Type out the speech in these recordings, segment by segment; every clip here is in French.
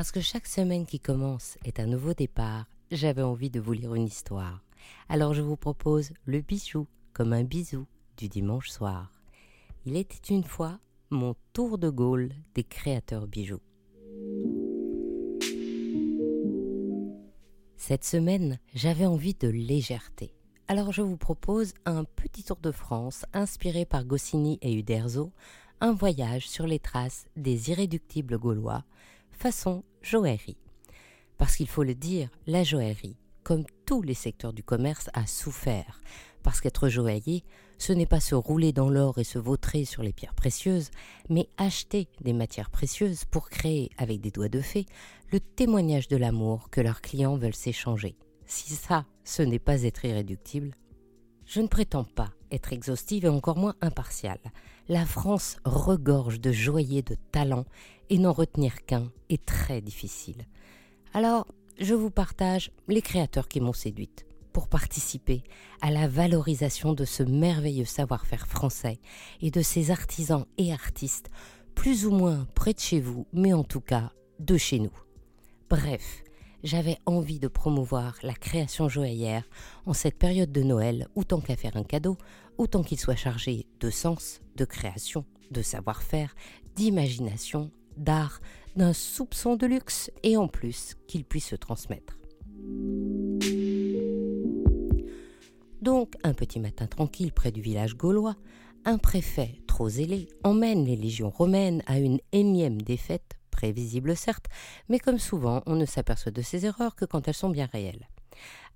Parce que chaque semaine qui commence est un nouveau départ, j'avais envie de vous lire une histoire. Alors je vous propose le bijou comme un bisou du dimanche soir. Il était une fois mon tour de Gaulle des créateurs bijoux. Cette semaine, j'avais envie de légèreté. Alors je vous propose un petit tour de France inspiré par Goscinny et Uderzo, un voyage sur les traces des irréductibles gaulois, façon joaillerie. Parce qu'il faut le dire, la joaillerie, comme tous les secteurs du commerce, a souffert. Parce qu'être joaillier, ce n'est pas se rouler dans l'or et se vautrer sur les pierres précieuses, mais acheter des matières précieuses pour créer, avec des doigts de fée, le témoignage de l'amour que leurs clients veulent s'échanger. Si ça, ce n'est pas être irréductible, je ne prétends pas être exhaustive et encore moins impartiale. La France regorge de joailliers de talent et n'en retenir qu'un est très difficile. Alors, je vous partage les créateurs qui m'ont séduite pour participer à la valorisation de ce merveilleux savoir-faire français et de ses artisans et artistes, plus ou moins près de chez vous, mais en tout cas de chez nous. Bref, j'avais envie de promouvoir la création joaillière en cette période de Noël où tant qu'à faire un cadeau, autant qu'il soit chargé de sens, de création, de savoir-faire, d'imagination, d'art, d'un soupçon de luxe et en plus qu'il puisse se transmettre. Donc, un petit matin tranquille près du village gaulois, un préfet trop zélé emmène les légions romaines à une énième défaite, prévisible certes, mais comme souvent, on ne s'aperçoit de ses erreurs que quand elles sont bien réelles.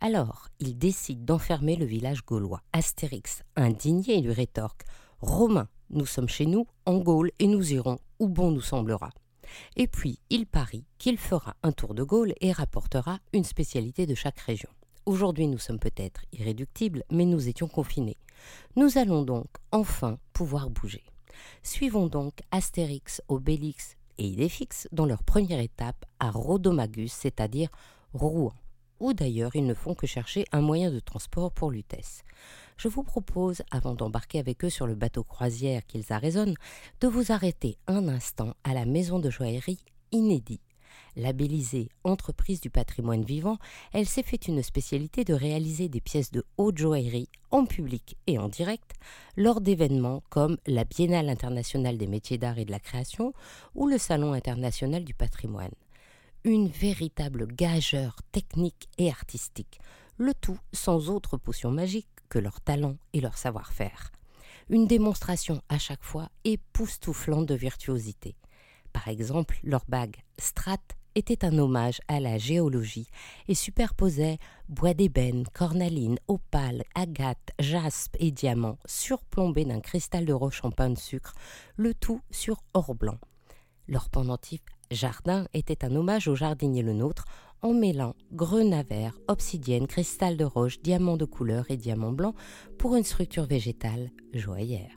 Alors, il décide d'enfermer le village gaulois. Astérix, indigné, lui rétorque Romain, nous sommes chez nous, en Gaule, et nous irons où bon nous semblera. Et puis, il parie qu'il fera un tour de Gaule et rapportera une spécialité de chaque région. Aujourd'hui, nous sommes peut-être irréductibles, mais nous étions confinés. Nous allons donc enfin pouvoir bouger. Suivons donc Astérix, Obélix et Idéfix dans leur première étape à Rhodomagus, c'est-à-dire Rouen ou d'ailleurs ils ne font que chercher un moyen de transport pour Lutèce. Je vous propose, avant d'embarquer avec eux sur le bateau croisière qu'ils arraisonnent, de vous arrêter un instant à la maison de joaillerie inédit. Labellisée Entreprise du patrimoine vivant, elle s'est fait une spécialité de réaliser des pièces de haute joaillerie en public et en direct lors d'événements comme la Biennale internationale des métiers d'art et de la création ou le Salon international du patrimoine une véritable gageure technique et artistique, le tout sans autre potion magique que leur talent et leur savoir-faire. Une démonstration à chaque fois époustouflante de virtuosité. Par exemple, leur bague Strat était un hommage à la géologie et superposait bois d'ébène, cornaline, opale, agate, jaspe et diamant surplombés d'un cristal de roche en pain de sucre, le tout sur or blanc. Leur pendentif Jardin était un hommage au jardinier le nôtre en mêlant grenat obsidienne, cristal de roche, diamant de couleur et diamant blanc pour une structure végétale joaillère.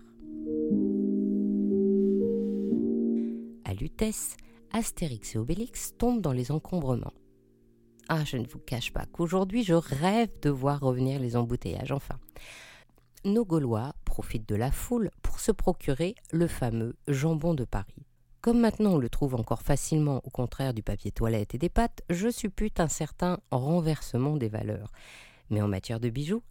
À Lutèce, Astérix et Obélix tombent dans les encombrements. Ah, je ne vous cache pas qu'aujourd'hui je rêve de voir revenir les embouteillages, enfin. Nos Gaulois profitent de la foule pour se procurer le fameux jambon de Paris. Comme maintenant on le trouve encore facilement au contraire du papier toilette et des pâtes, je suppute un certain renversement des valeurs. Mais en matière de bijoux,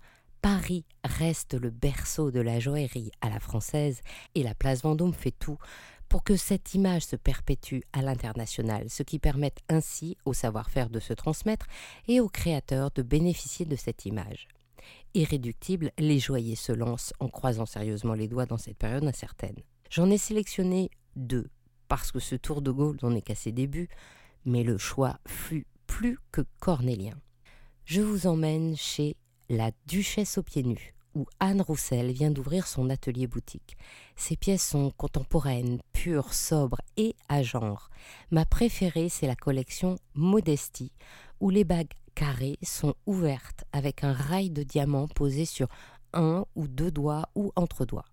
Paris reste le berceau de la joaillerie à la française et la place Vendôme fait tout pour que cette image se perpétue à l'international, ce qui permet ainsi au savoir-faire de se transmettre et aux créateurs de bénéficier de cette image. Irréductible, les joailliers se lancent en croisant sérieusement les doigts dans cette période incertaine. J'en ai sélectionné deux parce que ce tour de Gaulle n'en est qu'à ses débuts, mais le choix fut plus que cornélien. Je vous emmène chez la Duchesse aux pieds nus, où Anne Roussel vient d'ouvrir son atelier boutique. Ses pièces sont contemporaines, pures, sobres et à genre. Ma préférée, c'est la collection Modestie, où les bagues carrées sont ouvertes avec un rail de diamant posé sur un ou deux doigts ou entre doigts.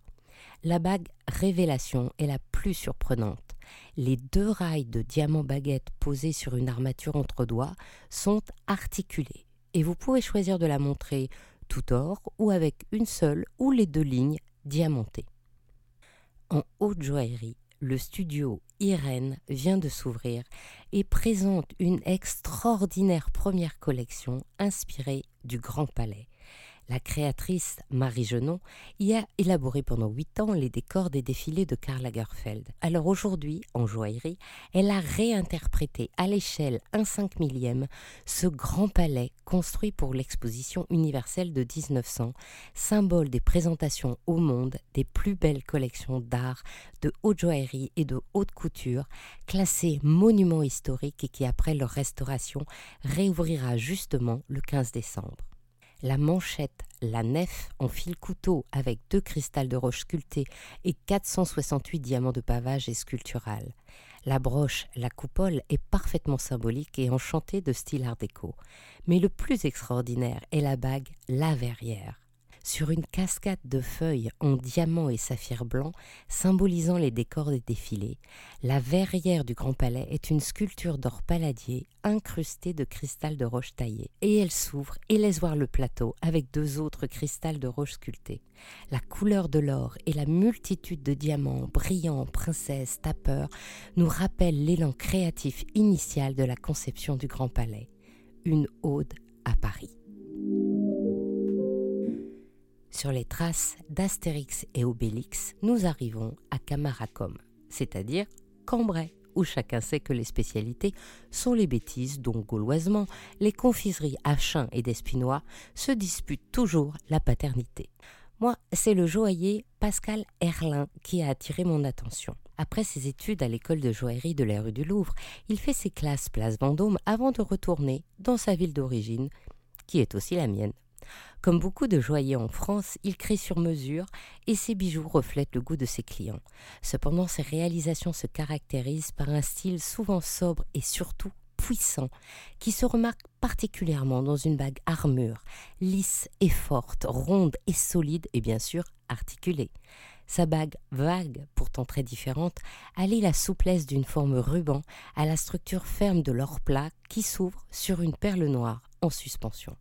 La bague révélation est la plus surprenante. Les deux rails de diamant baguette posés sur une armature entre doigts sont articulés et vous pouvez choisir de la montrer or ou avec une seule ou les deux lignes diamantées. En haute joaillerie, le studio Irène vient de s'ouvrir et présente une extraordinaire première collection inspirée du Grand Palais. La créatrice Marie Genon y a élaboré pendant huit ans les décors des défilés de Karl Lagerfeld. Alors aujourd'hui, en joaillerie, elle a réinterprété à l'échelle 1 5 millième ce grand palais construit pour l'exposition universelle de 1900, symbole des présentations au monde des plus belles collections d'art, de haute joaillerie et de haute couture, classé monument historique et qui après leur restauration réouvrira justement le 15 décembre la manchette, la nef en fil couteau avec deux cristals de roche sculptés et 468 diamants de pavage et sculptural. La broche, la coupole est parfaitement symbolique et enchantée de style art déco. Mais le plus extraordinaire est la bague, la verrière sur une cascade de feuilles en diamants et saphir blanc symbolisant les décors des défilés. La verrière du Grand Palais est une sculpture d'or palladier incrustée de cristal de roche taillée. Et elle s'ouvre et laisse voir le plateau avec deux autres cristals de roche sculptés. La couleur de l'or et la multitude de diamants brillants, princesses, tapeurs nous rappellent l'élan créatif initial de la conception du Grand Palais. Une ode à Paris sur les traces d'Astérix et Obélix, nous arrivons à Camaracum, c'est-à-dire Cambrai, où chacun sait que les spécialités sont les bêtises dont gauloisement les confiseries à chien et d'espinois se disputent toujours la paternité. Moi, c'est le joaillier Pascal Herlin qui a attiré mon attention. Après ses études à l'école de joaillerie de la rue du Louvre, il fait ses classes place Vendôme avant de retourner dans sa ville d'origine, qui est aussi la mienne. Comme beaucoup de joailliers en France, il crée sur mesure et ses bijoux reflètent le goût de ses clients. Cependant, ses réalisations se caractérisent par un style souvent sobre et surtout puissant, qui se remarque particulièrement dans une bague armure, lisse et forte, ronde et solide et bien sûr articulée. Sa bague vague, pourtant très différente, allie la souplesse d'une forme ruban à la structure ferme de l'or plat qui s'ouvre sur une perle noire en suspension.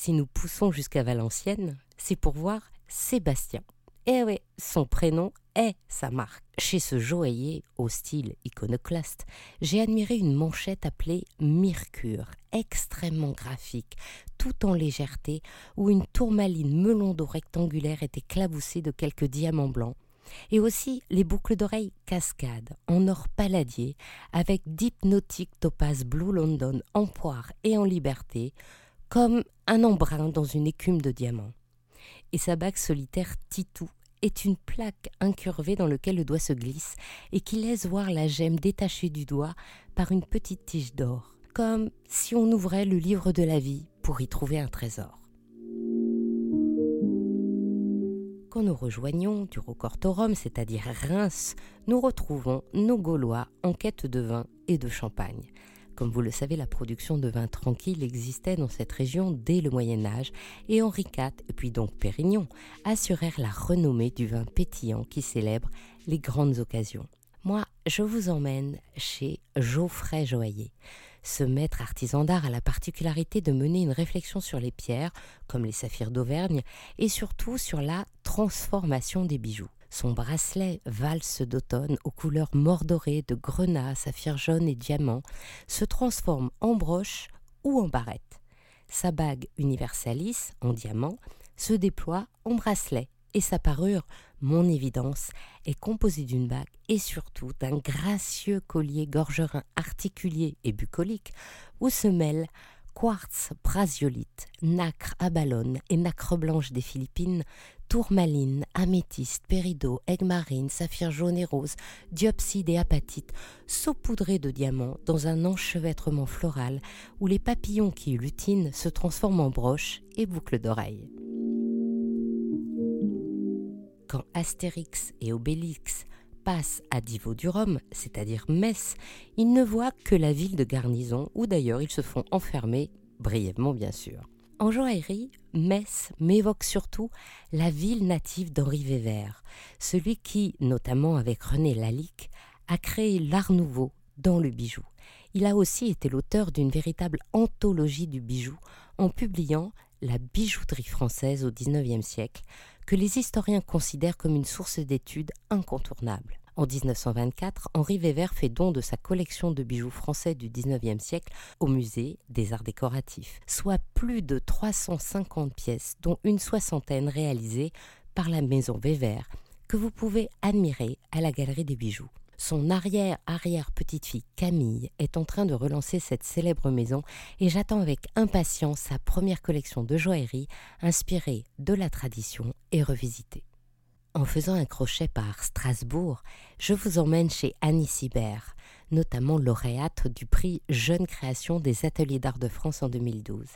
Si nous poussons jusqu'à Valenciennes, c'est pour voir Sébastien. Eh oui, son prénom est sa marque. Chez ce joaillier au style iconoclaste, j'ai admiré une manchette appelée Mercure, extrêmement graphique, tout en légèreté, où une tourmaline melon d'eau rectangulaire est éclaboussée de quelques diamants blancs, et aussi les boucles d'oreilles cascades en or palladier avec d'hypnotiques topaz Blue London en poire et en liberté, comme un embrun dans une écume de diamants. Et sa bague solitaire Titou est une plaque incurvée dans laquelle le doigt se glisse et qui laisse voir la gemme détachée du doigt par une petite tige d'or, comme si on ouvrait le livre de la vie pour y trouver un trésor. Quand nous rejoignons du Rocortorum, c'est-à-dire Reims, nous retrouvons nos Gaulois en quête de vin et de champagne. Comme vous le savez, la production de vin tranquille existait dans cette région dès le Moyen Âge et Henri IV, puis donc Pérignon, assurèrent la renommée du vin pétillant qui célèbre les grandes occasions. Moi, je vous emmène chez Geoffrey Joaillier. Ce maître artisan d'art a la particularité de mener une réflexion sur les pierres, comme les saphirs d'Auvergne, et surtout sur la transformation des bijoux. Son bracelet valse d'automne aux couleurs mordorées de grenat, saphir jaune et diamant se transforme en broche ou en barrette. Sa bague universalis en diamant se déploie en bracelet et sa parure, mon évidence, est composée d'une bague et surtout d'un gracieux collier gorgerin articulé et bucolique où se mêlent quartz brasiolite, nacre abalone et nacre blanche des Philippines, tourmaline, améthyste, péridot, aigue marine, saphir jaune et rose, diopside et apatite, saupoudrés de diamants dans un enchevêtrement floral où les papillons qui lutinent se transforment en broches et boucles d'oreilles. Quand Astérix et Obélix à Divo du Rhum, c'est-à-dire Metz, ils ne voient que la ville de garnison, où d'ailleurs ils se font enfermer, brièvement bien sûr. En joaillerie, Metz m'évoque surtout la ville native d'Henri Weber, celui qui, notamment avec René Lalique, a créé l'art nouveau dans le bijou. Il a aussi été l'auteur d'une véritable anthologie du bijou en publiant La bijouterie française au XIXe siècle, que les historiens considèrent comme une source d'études incontournable. En 1924, Henri Weber fait don de sa collection de bijoux français du 19e siècle au musée des arts décoratifs, soit plus de 350 pièces, dont une soixantaine réalisées par la maison Weber, que vous pouvez admirer à la Galerie des bijoux. Son arrière-arrière-petite-fille Camille est en train de relancer cette célèbre maison et j'attends avec impatience sa première collection de joaillerie inspirée de la tradition et revisitée. En faisant un crochet par Strasbourg, je vous emmène chez Annie Sibert, notamment lauréate du prix Jeune Création des Ateliers d'Art de France en 2012.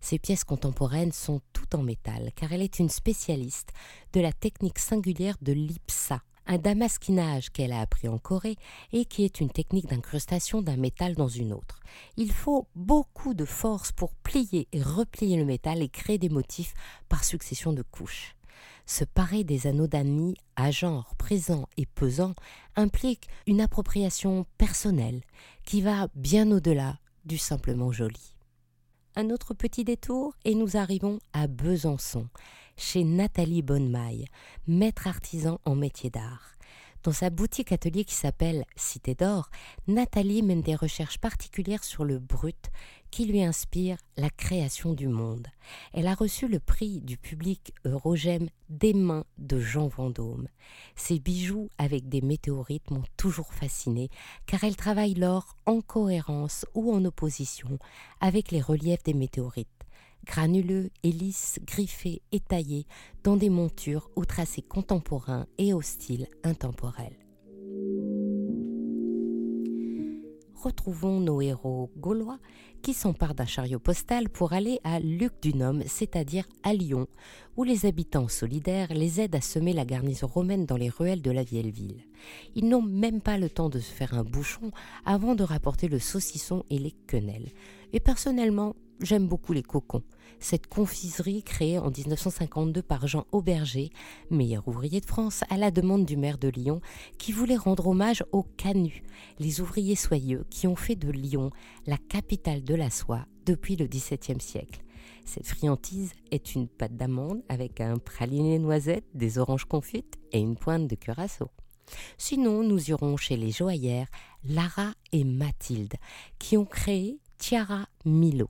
Ses pièces contemporaines sont toutes en métal car elle est une spécialiste de la technique singulière de l'IPSA, un damasquinage qu'elle a appris en Corée et qui est une technique d'incrustation d'un métal dans une autre. Il faut beaucoup de force pour plier et replier le métal et créer des motifs par succession de couches. Se parer des anneaux d'amis à genre présent et pesant implique une appropriation personnelle qui va bien au-delà du simplement joli. Un autre petit détour et nous arrivons à Besançon, chez Nathalie Bonnemaille, maître artisan en métier d'art. Dans sa boutique atelier qui s'appelle Cité d'Or, Nathalie mène des recherches particulières sur le brut qui lui inspire la création du monde. Elle a reçu le prix du public Eurogem des mains de Jean Vendôme. Ses bijoux avec des météorites m'ont toujours fasciné car elle travaille l'or en cohérence ou en opposition avec les reliefs des météorites granuleux et lisses, griffés et taillés dans des montures aux tracés contemporains et au style intemporel. Retrouvons nos héros gaulois qui s'emparent d'un chariot postal pour aller à Luc du Nôme, c'est-à-dire à Lyon, où les habitants solidaires les aident à semer la garnison romaine dans les ruelles de la vieille ville. Ils n'ont même pas le temps de se faire un bouchon avant de rapporter le saucisson et les quenelles. Et personnellement, J'aime beaucoup les cocons. Cette confiserie créée en 1952 par Jean Auberger, meilleur ouvrier de France, à la demande du maire de Lyon, qui voulait rendre hommage aux canuts, les ouvriers soyeux qui ont fait de Lyon la capitale de la soie depuis le XVIIe siècle. Cette friandise est une pâte d'amande avec un praliné noisette, des oranges confites et une pointe de curaçao. Sinon, nous irons chez les joaillères Lara et Mathilde, qui ont créé Tiara Milo.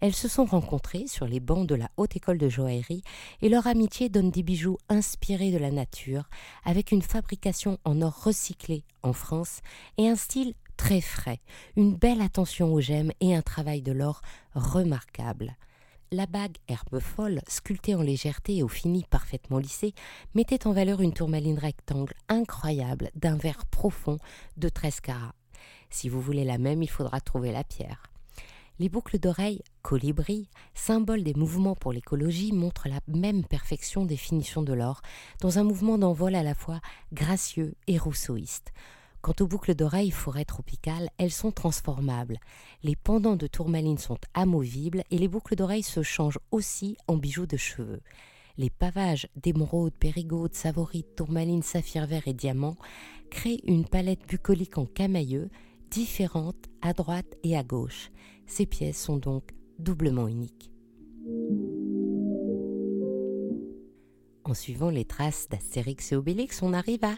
Elles se sont rencontrées sur les bancs de la haute école de joaillerie et leur amitié donne des bijoux inspirés de la nature, avec une fabrication en or recyclé en France et un style très frais, une belle attention aux gemmes et un travail de l'or remarquable. La bague herbe folle, sculptée en légèreté et au fini parfaitement lissé, mettait en valeur une tourmaline rectangle incroyable d'un verre profond de 13 carats. Si vous voulez la même, il faudra trouver la pierre. Les boucles d'oreilles colibri, symbole des mouvements pour l'écologie, montrent la même perfection des finitions de l'or, dans un mouvement d'envol à la fois gracieux et rousseauiste. Quant aux boucles d'oreilles forêt tropicale, elles sont transformables. Les pendants de tourmaline sont amovibles et les boucles d'oreilles se changent aussi en bijoux de cheveux. Les pavages d'émeraude, périgaude, savorite, tourmaline, saphir vert et diamant créent une palette bucolique en camailleux différentes à droite et à gauche. Ces pièces sont donc doublement uniques. En suivant les traces d'Astérix et Obélix, on arrive à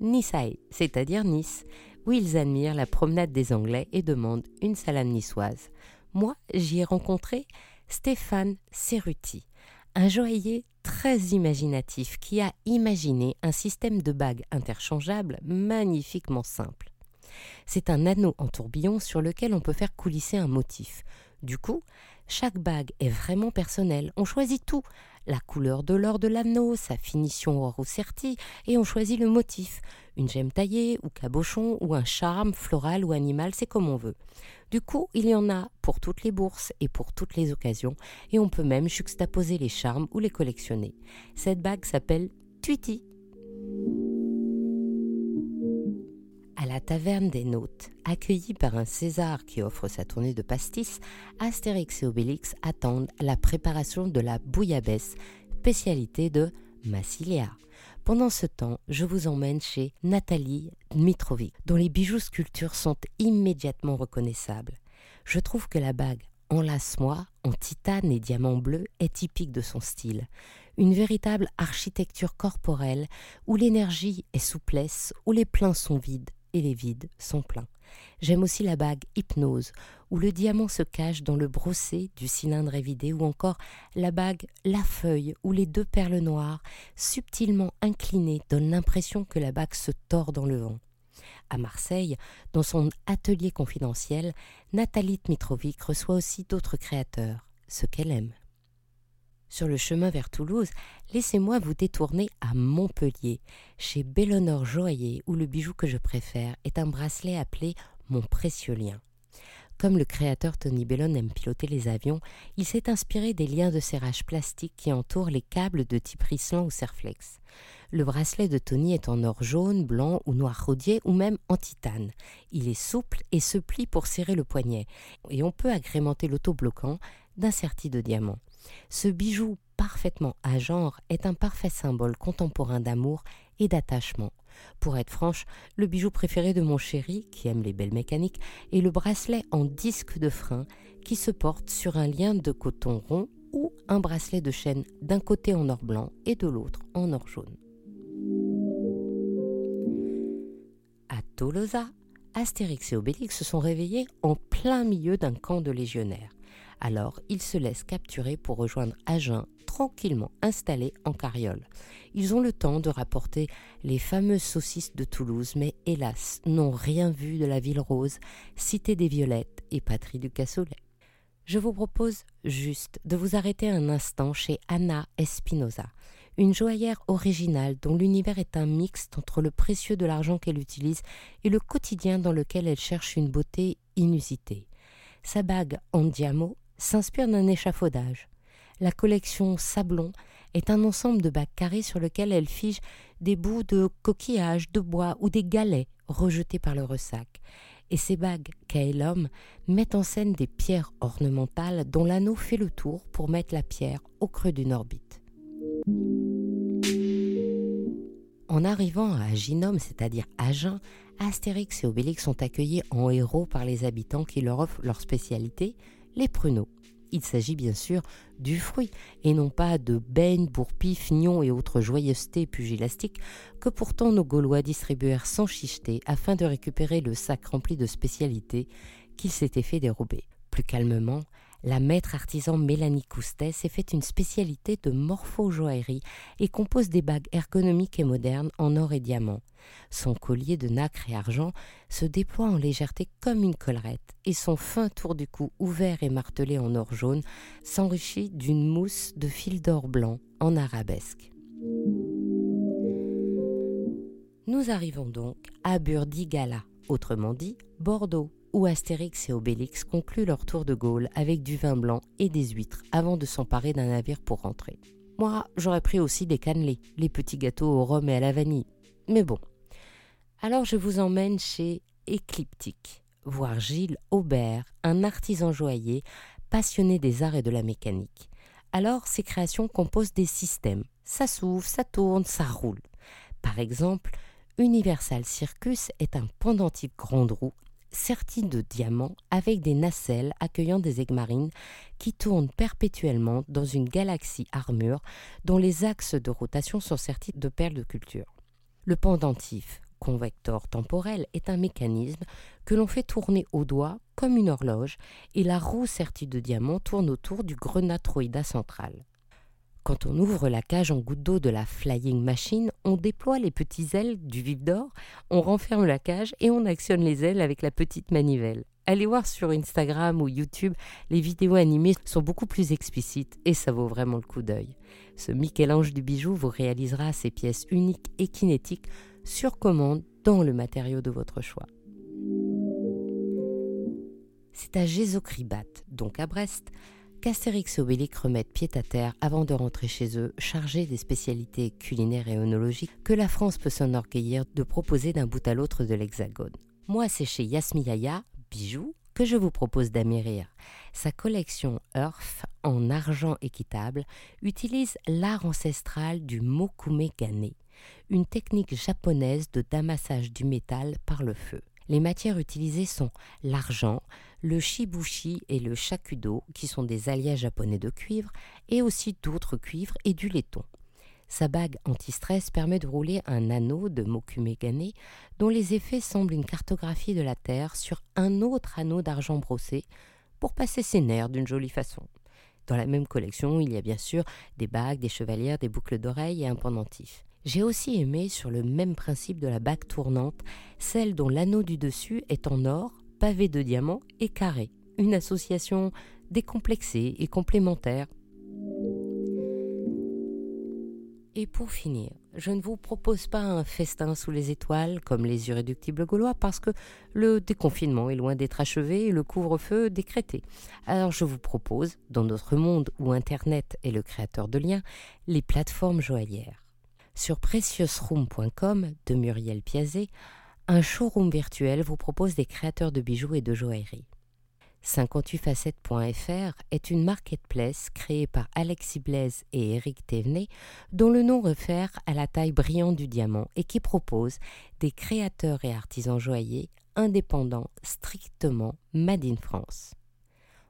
Nisae, c'est-à-dire Nice, où ils admirent la promenade des Anglais et demandent une salade niçoise. Moi, j'y ai rencontré Stéphane Cerruti, un joaillier très imaginatif qui a imaginé un système de bagues interchangeables magnifiquement simple. C'est un anneau en tourbillon sur lequel on peut faire coulisser un motif. Du coup, chaque bague est vraiment personnelle. On choisit tout la couleur de l'or de l'anneau, sa finition or ou serti, et on choisit le motif. Une gemme taillée ou cabochon ou un charme floral ou animal, c'est comme on veut. Du coup, il y en a pour toutes les bourses et pour toutes les occasions, et on peut même juxtaposer les charmes ou les collectionner. Cette bague s'appelle Tweety la taverne des Nautes, accueillis par un César qui offre sa tournée de pastis, Astérix et Obélix attendent la préparation de la bouillabaisse, spécialité de Massilia. Pendant ce temps, je vous emmène chez Nathalie Dmitrovic, dont les bijoux sculptures sont immédiatement reconnaissables. Je trouve que la bague Enlace-moi en titane et diamant bleu est typique de son style. une véritable architecture corporelle où l'énergie est souplesse, où les pleins sont vides et les vides sont pleins. J'aime aussi la bague hypnose, où le diamant se cache dans le brossé du cylindre évidé, ou encore la bague la feuille, où les deux perles noires, subtilement inclinées, donnent l'impression que la bague se tord dans le vent. À Marseille, dans son atelier confidentiel, Nathalie Dmitrovic reçoit aussi d'autres créateurs, ce qu'elle aime. Sur le chemin vers Toulouse, laissez-moi vous détourner à Montpellier, chez Bellonor Joaillier, où le bijou que je préfère est un bracelet appelé Mon précieux lien. Comme le créateur Tony Bellon aime piloter les avions, il s'est inspiré des liens de serrage plastique qui entourent les câbles de type Rislan ou Serflex. Le bracelet de Tony est en or jaune, blanc ou noir rodier ou même en titane. Il est souple et se plie pour serrer le poignet. Et on peut agrémenter l'autobloquant d'un serti de diamant. Ce bijou parfaitement à genre est un parfait symbole contemporain d'amour et d'attachement. Pour être franche, le bijou préféré de mon chéri, qui aime les belles mécaniques, est le bracelet en disque de frein qui se porte sur un lien de coton rond ou un bracelet de chaîne d'un côté en or blanc et de l'autre en or jaune. À Tolosa, Astérix et Obélix se sont réveillés en plein milieu d'un camp de légionnaires. Alors ils se laissent capturer pour rejoindre Agen, tranquillement installé en carriole. Ils ont le temps de rapporter les fameuses saucisses de Toulouse, mais hélas, n'ont rien vu de la ville rose, cité des violettes et patrie du cassoulet. Je vous propose juste de vous arrêter un instant chez Anna Espinosa, une joaillère originale dont l'univers est un mixte entre le précieux de l'argent qu'elle utilise et le quotidien dans lequel elle cherche une beauté inusitée. Sa bague en diamant s'inspire d'un échafaudage. La collection Sablon est un ensemble de bacs carrés sur lequel elle fige des bouts de coquillages, de bois ou des galets rejetés par le ressac. Et ces bagues l'homme mettent en scène des pierres ornementales dont l'anneau fait le tour pour mettre la pierre au creux d'une orbite. En arrivant à Aginum, c'est-à-dire Agen, Astérix et Obélix sont accueillis en héros par les habitants qui leur offrent leur spécialité, les pruneaux. Il s'agit bien sûr du fruit, et non pas de beignes, bourpis, fignons et autres joyeusetés pugilastiques que pourtant nos Gaulois distribuèrent sans chicheter afin de récupérer le sac rempli de spécialités qu'ils s'étaient fait dérober. Plus calmement, la maître artisan Mélanie Coustet s'est fait une spécialité de morpho-joaillerie et compose des bagues ergonomiques et modernes en or et diamant. Son collier de nacre et argent se déploie en légèreté comme une collerette et son fin tour du cou ouvert et martelé en or jaune s'enrichit d'une mousse de fil d'or blanc en arabesque. Nous arrivons donc à Burdigala, autrement dit Bordeaux, où Astérix et Obélix concluent leur tour de Gaulle avec du vin blanc et des huîtres avant de s'emparer d'un navire pour rentrer. Moi, j'aurais pris aussi des cannelés, les petits gâteaux au rhum et à la vanille. Mais bon. Alors je vous emmène chez Écliptique, voir Gilles Aubert, un artisan joaillier passionné des arts et de la mécanique. Alors ses créations composent des systèmes. Ça s'ouvre, ça tourne, ça roule. Par exemple, Universal Circus est un pendentif grande roue serti de diamants avec des nacelles accueillant des aigues marines qui tournent perpétuellement dans une galaxie armure dont les axes de rotation sont sertis de perles de culture. Le pendentif convecteur temporel est un mécanisme que l'on fait tourner au doigt comme une horloge et la roue sertie de diamants tourne autour du grenatroïda central. Quand on ouvre la cage en goutte d'eau de la flying machine, on déploie les petites ailes du vif d'or, on renferme la cage et on actionne les ailes avec la petite manivelle. Allez voir sur Instagram ou YouTube, les vidéos animées sont beaucoup plus explicites et ça vaut vraiment le coup d'œil. Ce Michel-Ange du bijou vous réalisera ces pièces uniques et kinétiques sur commande dans le matériau de votre choix. C'est à Gézocribat, donc à Brest, qu'Astérix et Obélix remettent pied à terre avant de rentrer chez eux, chargés des spécialités culinaires et œnologiques que la France peut s'enorgueillir de proposer d'un bout à l'autre de l'Hexagone. Moi, c'est chez Yasmiyaya, bijoux, que je vous propose d'amérir. Sa collection Earth en argent équitable utilise l'art ancestral du mokume gane, une technique japonaise de damassage du métal par le feu. Les matières utilisées sont l'argent, le shibushi et le shakudo, qui sont des alliages japonais de cuivre, et aussi d'autres cuivres et du laiton. Sa bague anti-stress permet de rouler un anneau de Mokumegane dont les effets semblent une cartographie de la Terre sur un autre anneau d'argent brossé pour passer ses nerfs d'une jolie façon. Dans la même collection, il y a bien sûr des bagues, des chevalières, des boucles d'oreilles et un pendentif. J'ai aussi aimé, sur le même principe de la bague tournante, celle dont l'anneau du dessus est en or, pavé de diamants et carré. Une association décomplexée et complémentaire. Et pour finir, je ne vous propose pas un festin sous les étoiles comme les irréductibles gaulois parce que le déconfinement est loin d'être achevé et le couvre-feu décrété. Alors je vous propose, dans notre monde où Internet est le créateur de liens, les plateformes joaillières. Sur preciousroom.com de Muriel Piazet, un showroom virtuel vous propose des créateurs de bijoux et de joaillerie. 58facettes.fr est une marketplace créée par Alexis Blaise et Eric Thévenet, dont le nom réfère à la taille brillante du diamant et qui propose des créateurs et artisans joailliers indépendants strictement made in France.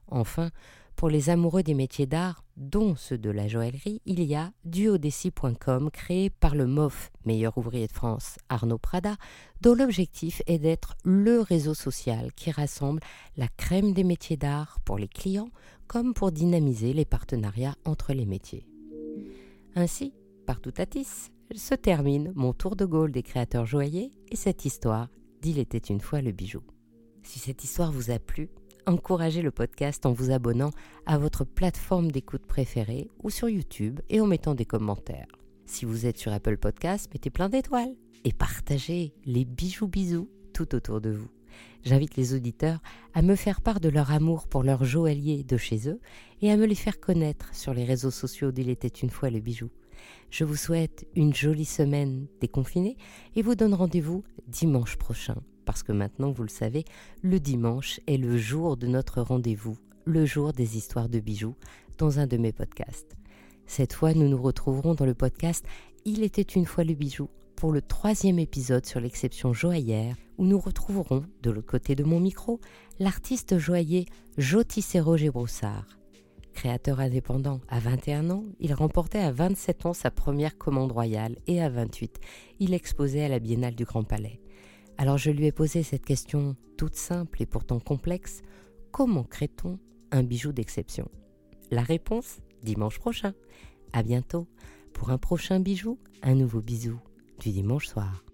Enfin, pour les amoureux des métiers d'art, dont ceux de la joaillerie, il y a duodessi.com créé par le MOF, meilleur ouvrier de France, Arnaud Prada, dont l'objectif est d'être le réseau social qui rassemble la crème des métiers d'art pour les clients comme pour dynamiser les partenariats entre les métiers. Ainsi, partout à Tis, se termine mon tour de Gaulle des créateurs joailliers et cette histoire d'Il était une fois le bijou. Si cette histoire vous a plu, encouragez le podcast en vous abonnant à votre plateforme d'écoute préférée ou sur YouTube et en mettant des commentaires. Si vous êtes sur Apple Podcast, mettez plein d'étoiles et partagez les bijoux bisous tout autour de vous. J'invite les auditeurs à me faire part de leur amour pour leurs joailliers de chez eux et à me les faire connaître sur les réseaux sociaux d'Il était une fois le bijou. Je vous souhaite une jolie semaine déconfinée et vous donne rendez-vous dimanche prochain parce que maintenant, vous le savez, le dimanche est le jour de notre rendez-vous, le jour des histoires de bijoux, dans un de mes podcasts. Cette fois, nous nous retrouverons dans le podcast Il était une fois le bijou pour le troisième épisode sur l'exception joaillère, où nous retrouverons, de l'autre côté de mon micro, l'artiste joaillier Jotissé Roger Broussard. Créateur indépendant à 21 ans, il remportait à 27 ans sa première commande royale et à 28, il exposait à la Biennale du Grand Palais. Alors je lui ai posé cette question toute simple et pourtant complexe. Comment crée-t-on un bijou d'exception? La réponse, dimanche prochain. À bientôt pour un prochain bijou, un nouveau bisou du dimanche soir.